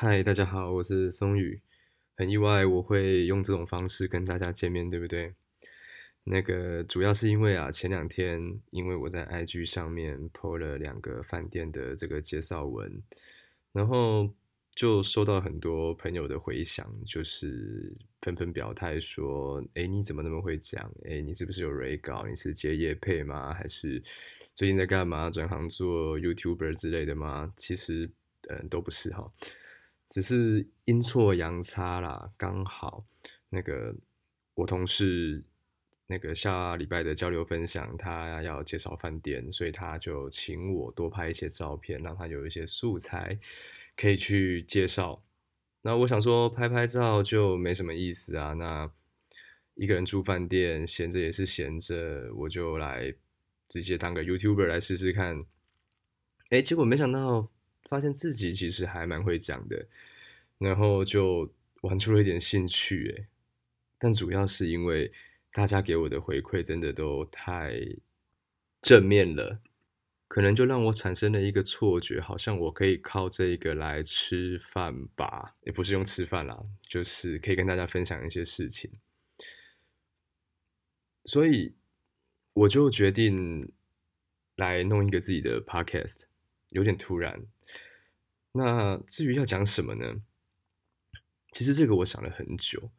嗨，大家好，我是松宇。很意外我会用这种方式跟大家见面，对不对？那个主要是因为啊，前两天因为我在 IG 上面 po 了两个饭店的这个介绍文，然后就收到很多朋友的回响，就是纷纷表态说：“哎，你怎么那么会讲？哎，你是不是有 re 稿？你是接业配吗？还是最近在干嘛？转行做 YouTuber 之类的吗？”其实，嗯，都不是哈。只是阴错阳差啦，刚好那个我同事那个下礼拜的交流分享，他要介绍饭店，所以他就请我多拍一些照片，让他有一些素材可以去介绍。那我想说拍拍照就没什么意思啊，那一个人住饭店闲着也是闲着，我就来直接当个 YouTuber 来试试看。哎，结果没想到。发现自己其实还蛮会讲的，然后就玩出了一点兴趣诶，但主要是因为大家给我的回馈真的都太正面了，可能就让我产生了一个错觉，好像我可以靠这个来吃饭吧，也不是用吃饭啦，就是可以跟大家分享一些事情，所以我就决定来弄一个自己的 podcast，有点突然。那至于要讲什么呢？其实这个我想了很久。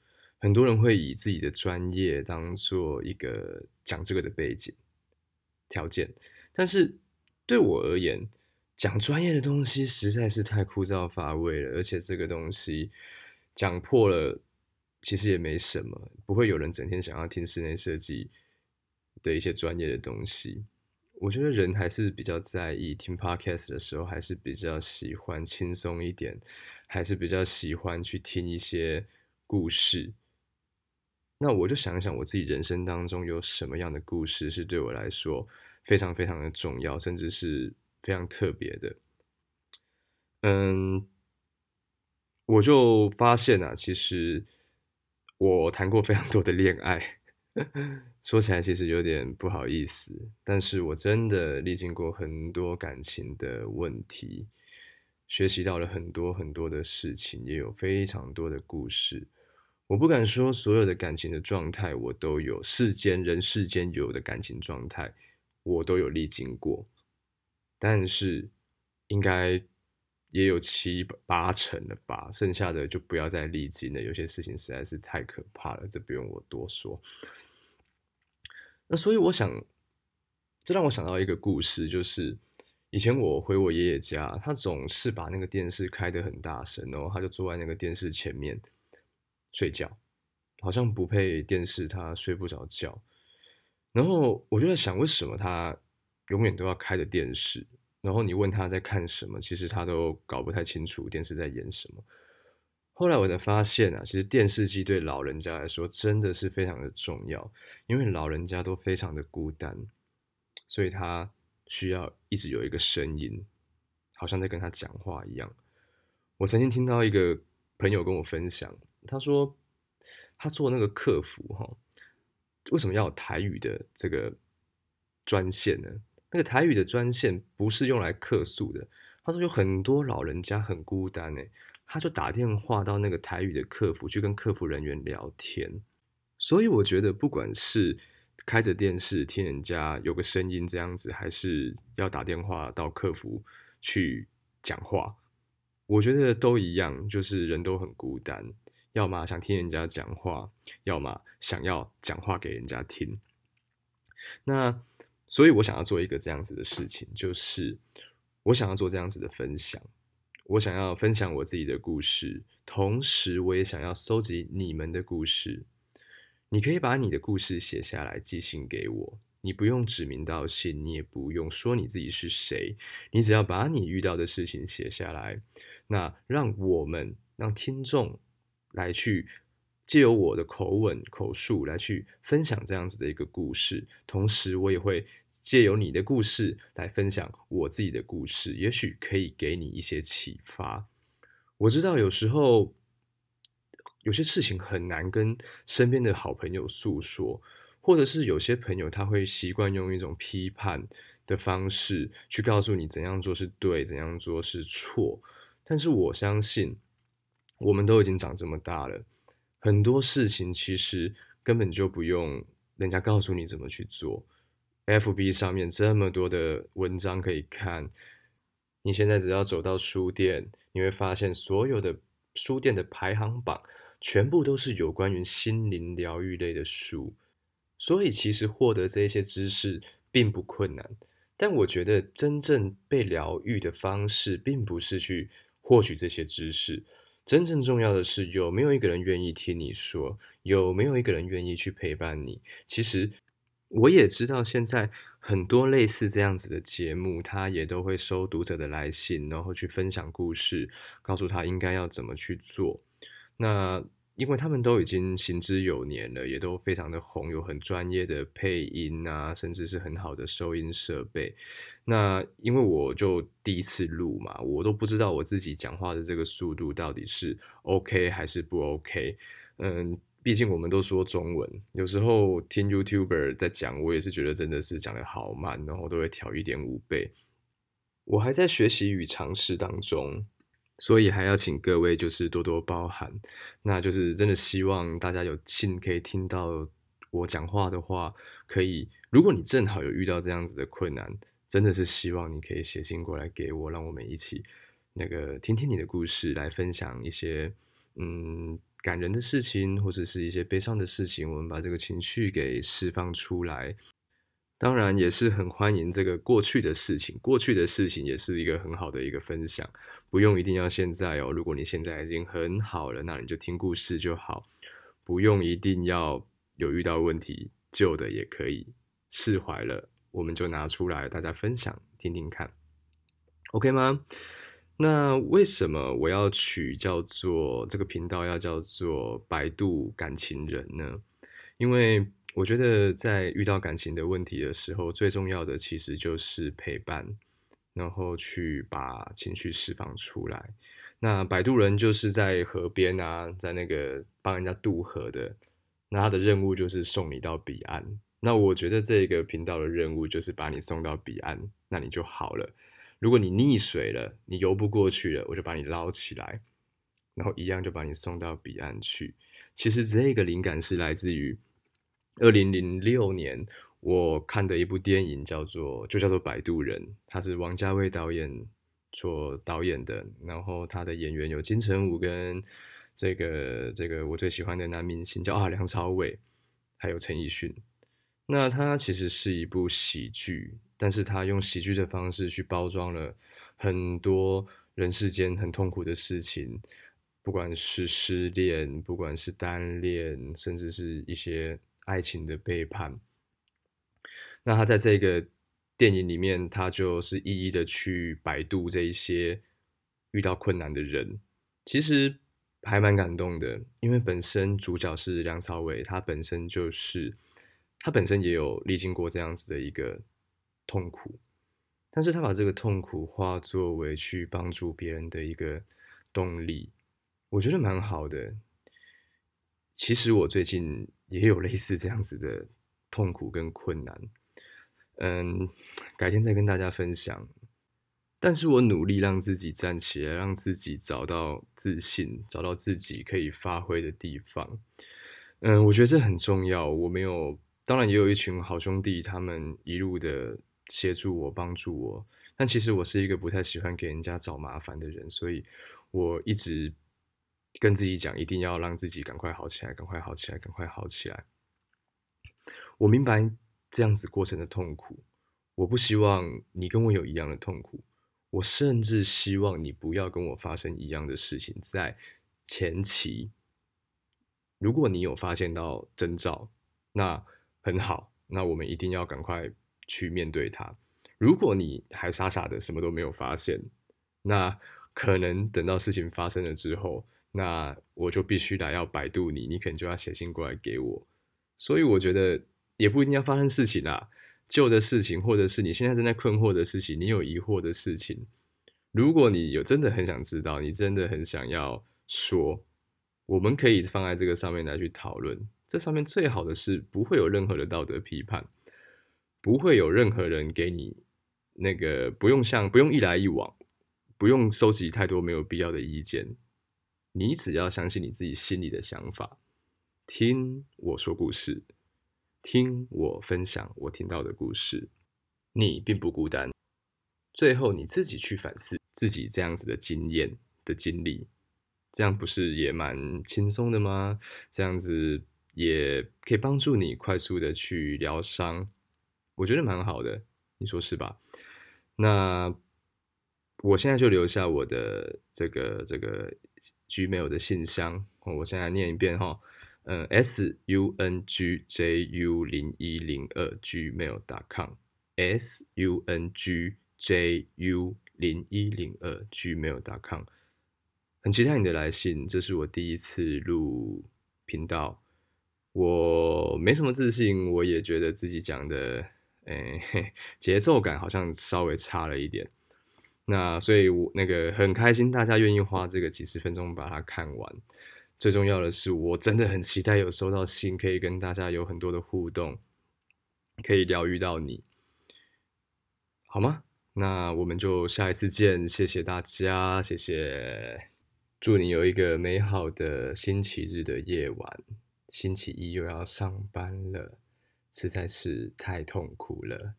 很多人会以自己的专业当做一个讲这个的背景条件，但是对我而言，讲专业的东西实在是太枯燥乏味了。而且这个东西讲破了，其实也没什么，不会有人整天想要听室内设计的一些专业的东西。我觉得人还是比较在意听 podcast 的时候，还是比较喜欢轻松一点，还是比较喜欢去听一些故事。那我就想一想，我自己人生当中有什么样的故事是对我来说非常非常的重要，甚至是非常特别的。嗯，我就发现啊，其实我谈过非常多的恋爱。说起来其实有点不好意思，但是我真的历经过很多感情的问题，学习到了很多很多的事情，也有非常多的故事。我不敢说所有的感情的状态我都有，世间人世间有的感情状态我都有历经过，但是应该也有七八成了吧，剩下的就不要再历经了。有些事情实在是太可怕了，这不用我多说。那所以我想，这让我想到一个故事，就是以前我回我爷爷家，他总是把那个电视开得很大声，然后他就坐在那个电视前面睡觉，好像不配电视他睡不着觉。然后我就在想，为什么他永远都要开着电视？然后你问他在看什么，其实他都搞不太清楚电视在演什么。后来我才发现啊，其实电视机对老人家来说真的是非常的重要，因为老人家都非常的孤单，所以他需要一直有一个声音，好像在跟他讲话一样。我曾经听到一个朋友跟我分享，他说他做那个客服哈，为什么要有台语的这个专线呢？那个台语的专线不是用来客诉的。他说有很多老人家很孤单哎。他就打电话到那个台语的客服去跟客服人员聊天，所以我觉得不管是开着电视听人家有个声音这样子，还是要打电话到客服去讲话，我觉得都一样，就是人都很孤单，要么想听人家讲话，要么想要讲话给人家听。那所以我想要做一个这样子的事情，就是我想要做这样子的分享。我想要分享我自己的故事，同时我也想要搜集你们的故事。你可以把你的故事写下来寄信给我，你不用指名道姓，你也不用说你自己是谁，你只要把你遇到的事情写下来。那让我们让听众来去借由我的口吻口述来去分享这样子的一个故事，同时我也会。借由你的故事来分享我自己的故事，也许可以给你一些启发。我知道有时候有些事情很难跟身边的好朋友诉说，或者是有些朋友他会习惯用一种批判的方式去告诉你怎样做是对，怎样做是错。但是我相信我们都已经长这么大了，很多事情其实根本就不用人家告诉你怎么去做。FB 上面这么多的文章可以看，你现在只要走到书店，你会发现所有的书店的排行榜全部都是有关于心灵疗愈类的书。所以其实获得这些知识并不困难，但我觉得真正被疗愈的方式，并不是去获取这些知识，真正重要的是有没有一个人愿意听你说，有没有一个人愿意去陪伴你。其实我也知道，现在很多类似这样子的节目，他也都会收读者的来信，然后去分享故事，告诉他应该要怎么去做。那。因为他们都已经行之有年了，也都非常的红，有很专业的配音啊，甚至是很好的收音设备。那因为我就第一次录嘛，我都不知道我自己讲话的这个速度到底是 OK 还是不 OK。嗯，毕竟我们都说中文，有时候听 YouTuber 在讲，我也是觉得真的是讲的好慢，然后都会调一点五倍。我还在学习与尝试当中。所以还要请各位就是多多包涵，那就是真的希望大家有幸可以听到我讲话的话，可以，如果你正好有遇到这样子的困难，真的是希望你可以写信过来给我，让我们一起那个听听你的故事，来分享一些嗯感人的事情，或者是一些悲伤的事情，我们把这个情绪给释放出来。当然也是很欢迎这个过去的事情，过去的事情也是一个很好的一个分享，不用一定要现在哦。如果你现在已经很好了，那你就听故事就好，不用一定要有遇到问题，旧的也可以释怀了，我们就拿出来大家分享听听看，OK 吗？那为什么我要取叫做这个频道要叫做百度感情人呢？因为。我觉得在遇到感情的问题的时候，最重要的其实就是陪伴，然后去把情绪释放出来。那摆渡人就是在河边啊，在那个帮人家渡河的，那他的任务就是送你到彼岸。那我觉得这个频道的任务就是把你送到彼岸，那你就好了。如果你溺水了，你游不过去了，我就把你捞起来，然后一样就把你送到彼岸去。其实这个灵感是来自于。二零零六年，我看的一部电影叫做就叫做《摆渡人》，他是王家卫导演做导演的，然后他的演员有金城武跟这个这个我最喜欢的男明星叫啊梁朝伟，还有陈奕迅。那它其实是一部喜剧，但是他用喜剧的方式去包装了很多人世间很痛苦的事情，不管是失恋，不管是单恋，甚至是一些。爱情的背叛，那他在这个电影里面，他就是一一的去百度这一些遇到困难的人，其实还蛮感动的，因为本身主角是梁朝伟，他本身就是他本身也有历经过这样子的一个痛苦，但是他把这个痛苦化作为去帮助别人的一个动力，我觉得蛮好的。其实我最近。也有类似这样子的痛苦跟困难，嗯，改天再跟大家分享。但是我努力让自己站起来，让自己找到自信，找到自己可以发挥的地方。嗯，我觉得这很重要。我没有，当然也有一群好兄弟，他们一路的协助我、帮助我。但其实我是一个不太喜欢给人家找麻烦的人，所以我一直。跟自己讲，一定要让自己赶快好起来，赶快好起来，赶快好起来。我明白这样子过程的痛苦，我不希望你跟我有一样的痛苦，我甚至希望你不要跟我发生一样的事情。在前期，如果你有发现到征兆，那很好，那我们一定要赶快去面对它。如果你还傻傻的什么都没有发现，那可能等到事情发生了之后。那我就必须来要百度你，你可能就要写信过来给我。所以我觉得也不一定要发生事情啦，旧的事情，或者是你现在正在困惑的事情，你有疑惑的事情，如果你有真的很想知道，你真的很想要说，我们可以放在这个上面来去讨论。这上面最好的是不会有任何的道德批判，不会有任何人给你那个不用像不用一来一往，不用收集太多没有必要的意见。你只要相信你自己心里的想法，听我说故事，听我分享我听到的故事，你并不孤单。最后你自己去反思自己这样子的经验的经历，这样不是也蛮轻松的吗？这样子也可以帮助你快速的去疗伤，我觉得蛮好的，你说是吧？那我现在就留下我的这个这个 Gmail 的信箱，我现在念一遍哈，嗯，S U N G J U 零一零二 Gmail.com，S U N G。ju 零一零二 gmail.com，很期待你的来信。这是我第一次录频道，我没什么自信，我也觉得自己讲的，哎，节奏感好像稍微差了一点。那所以，我那个很开心，大家愿意花这个几十分钟把它看完。最重要的是，我真的很期待有收到信，可以跟大家有很多的互动，可以疗愈到你，好吗？那我们就下一次见，谢谢大家，谢谢，祝你有一个美好的星期日的夜晚。星期一又要上班了，实在是太痛苦了。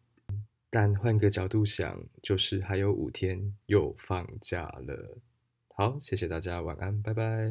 但换个角度想，就是还有五天又放假了。好，谢谢大家，晚安，拜拜。